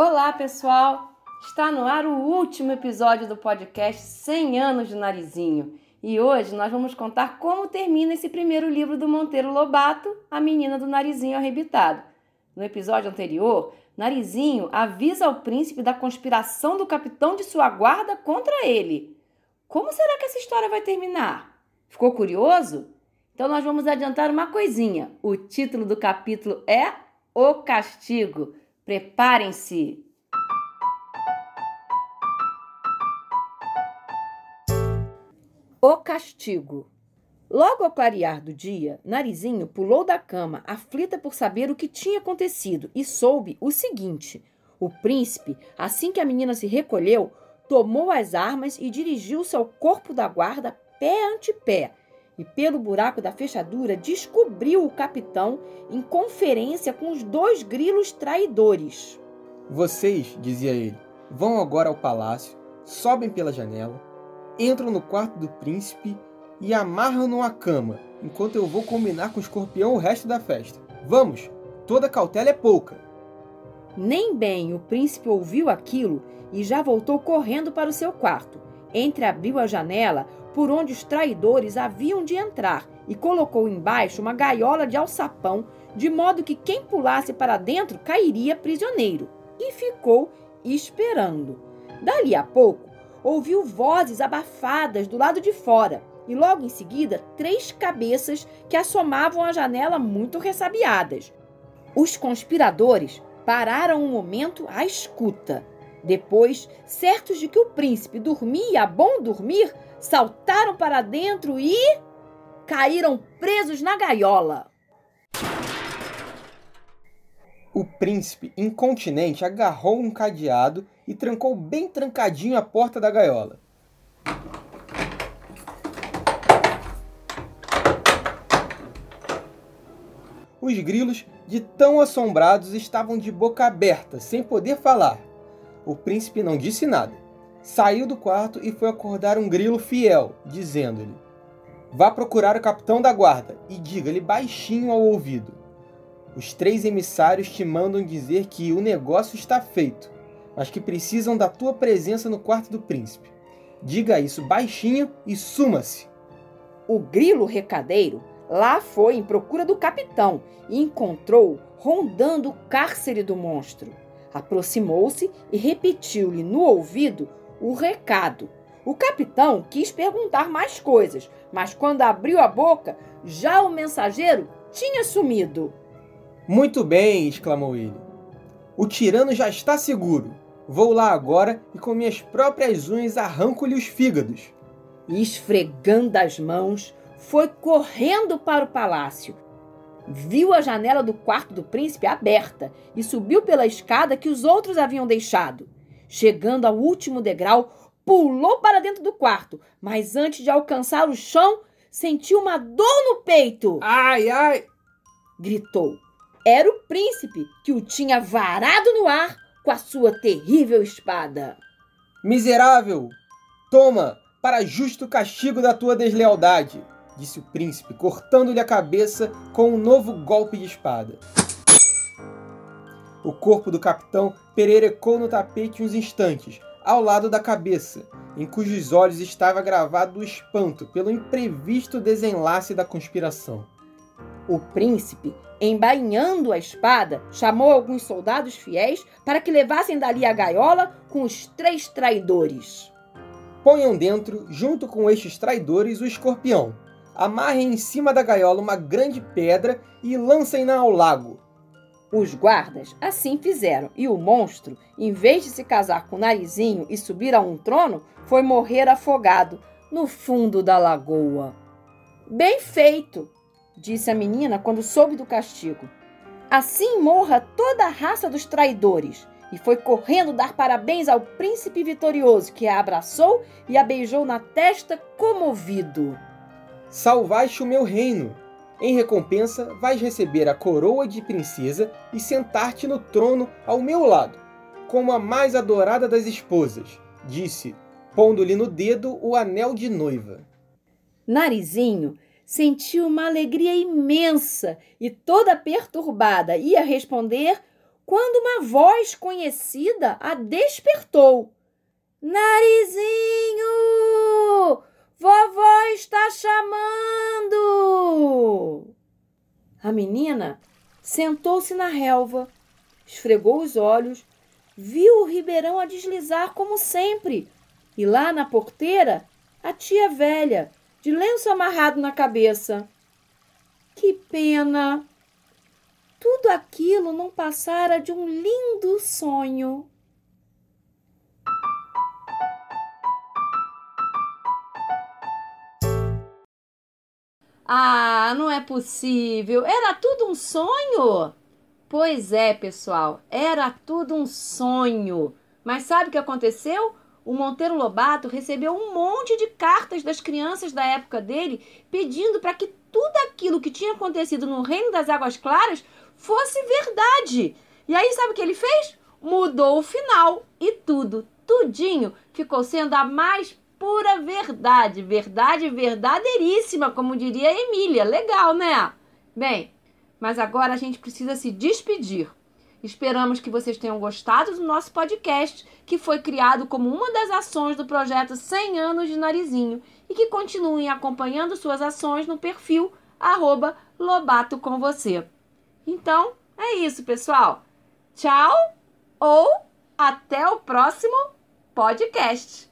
Olá, pessoal! Está no ar o último episódio do podcast 100 anos de Narizinho. E hoje nós vamos contar como termina esse primeiro livro do Monteiro Lobato, A Menina do Narizinho Arrebitado. No episódio anterior, Narizinho avisa ao príncipe da conspiração do capitão de sua guarda contra ele. Como será que essa história vai terminar? Ficou curioso? Então nós vamos adiantar uma coisinha. O título do capítulo é O Castigo. Preparem-se! O castigo. Logo ao clarear do dia, Narizinho pulou da cama, aflita por saber o que tinha acontecido, e soube o seguinte: o príncipe, assim que a menina se recolheu, tomou as armas e dirigiu-se ao corpo da guarda pé ante pé, e pelo buraco da fechadura descobriu o capitão em conferência com os dois grilos traidores. Vocês, dizia ele, vão agora ao palácio, sobem pela janela, entram no quarto do príncipe e amarram-no à cama, enquanto eu vou combinar com o escorpião o resto da festa. Vamos, toda cautela é pouca. Nem bem o príncipe ouviu aquilo e já voltou correndo para o seu quarto. Entreabriu a janela por onde os traidores haviam de entrar e colocou embaixo uma gaiola de alçapão, de modo que quem pulasse para dentro cairia prisioneiro. E ficou esperando. Dali a pouco, ouviu vozes abafadas do lado de fora e logo em seguida três cabeças que assomavam à janela muito ressabiadas. Os conspiradores pararam um momento à escuta. Depois, certos de que o príncipe dormia a bom dormir, saltaram para dentro e caíram presos na gaiola. O príncipe, incontinente, agarrou um cadeado e trancou bem trancadinho a porta da gaiola. Os grilos, de tão assombrados, estavam de boca aberta, sem poder falar. O príncipe não disse nada. Saiu do quarto e foi acordar um grilo fiel, dizendo-lhe: Vá procurar o capitão da guarda e diga-lhe baixinho ao ouvido: Os três emissários te mandam dizer que o negócio está feito, mas que precisam da tua presença no quarto do príncipe. Diga isso baixinho e suma-se. O grilo recadeiro Lá foi em procura do capitão e encontrou rondando o cárcere do monstro. Aproximou-se e repetiu-lhe no ouvido o recado. O capitão quis perguntar mais coisas, mas quando abriu a boca, já o mensageiro tinha sumido. Muito bem, exclamou ele. O tirano já está seguro. Vou lá agora e com minhas próprias unhas arranco-lhe os fígados. E esfregando as mãos, foi correndo para o palácio. Viu a janela do quarto do príncipe aberta e subiu pela escada que os outros haviam deixado. Chegando ao último degrau, pulou para dentro do quarto, mas antes de alcançar o chão, sentiu uma dor no peito. Ai, ai! gritou. Era o príncipe que o tinha varado no ar com a sua terrível espada. Miserável! Toma, para justo castigo da tua deslealdade disse o príncipe, cortando-lhe a cabeça com um novo golpe de espada. O corpo do capitão pererecou no tapete uns instantes, ao lado da cabeça, em cujos olhos estava gravado o espanto pelo imprevisto desenlace da conspiração. O príncipe, embainhando a espada, chamou alguns soldados fiéis para que levassem dali a gaiola com os três traidores. Ponham dentro, junto com estes traidores, o escorpião, amarrem em cima da gaiola uma grande pedra e lancem-na ao lago. Os guardas assim fizeram, e o monstro, em vez de se casar com o narizinho e subir a um trono, foi morrer afogado no fundo da lagoa. Bem feito, disse a menina quando soube do castigo. Assim morra toda a raça dos traidores. E foi correndo dar parabéns ao príncipe vitorioso, que a abraçou e a beijou na testa comovido salvaste o meu reino. Em recompensa, vais receber a coroa de princesa e sentar-te no trono ao meu lado, como a mais adorada das esposas, disse, pondo-lhe no dedo o anel de noiva. Narizinho sentiu uma alegria imensa e, toda perturbada, ia responder quando uma voz conhecida a despertou. Narizinho! Está chamando! A menina sentou-se na relva, esfregou os olhos, viu o ribeirão a deslizar como sempre, e lá na porteira a tia velha, de lenço amarrado na cabeça. Que pena! Tudo aquilo não passara de um lindo sonho. Ah, não é possível! Era tudo um sonho? Pois é, pessoal, era tudo um sonho. Mas sabe o que aconteceu? O Monteiro Lobato recebeu um monte de cartas das crianças da época dele pedindo para que tudo aquilo que tinha acontecido no Reino das Águas Claras fosse verdade. E aí, sabe o que ele fez? Mudou o final e tudo, tudinho, ficou sendo a mais pura verdade, verdade verdadeiríssima, como diria Emília. Legal, né? Bem, mas agora a gente precisa se despedir. Esperamos que vocês tenham gostado do nosso podcast, que foi criado como uma das ações do projeto 100 anos de Narizinho e que continuem acompanhando suas ações no perfil arroba Lobato com você. Então, é isso, pessoal. Tchau ou até o próximo podcast.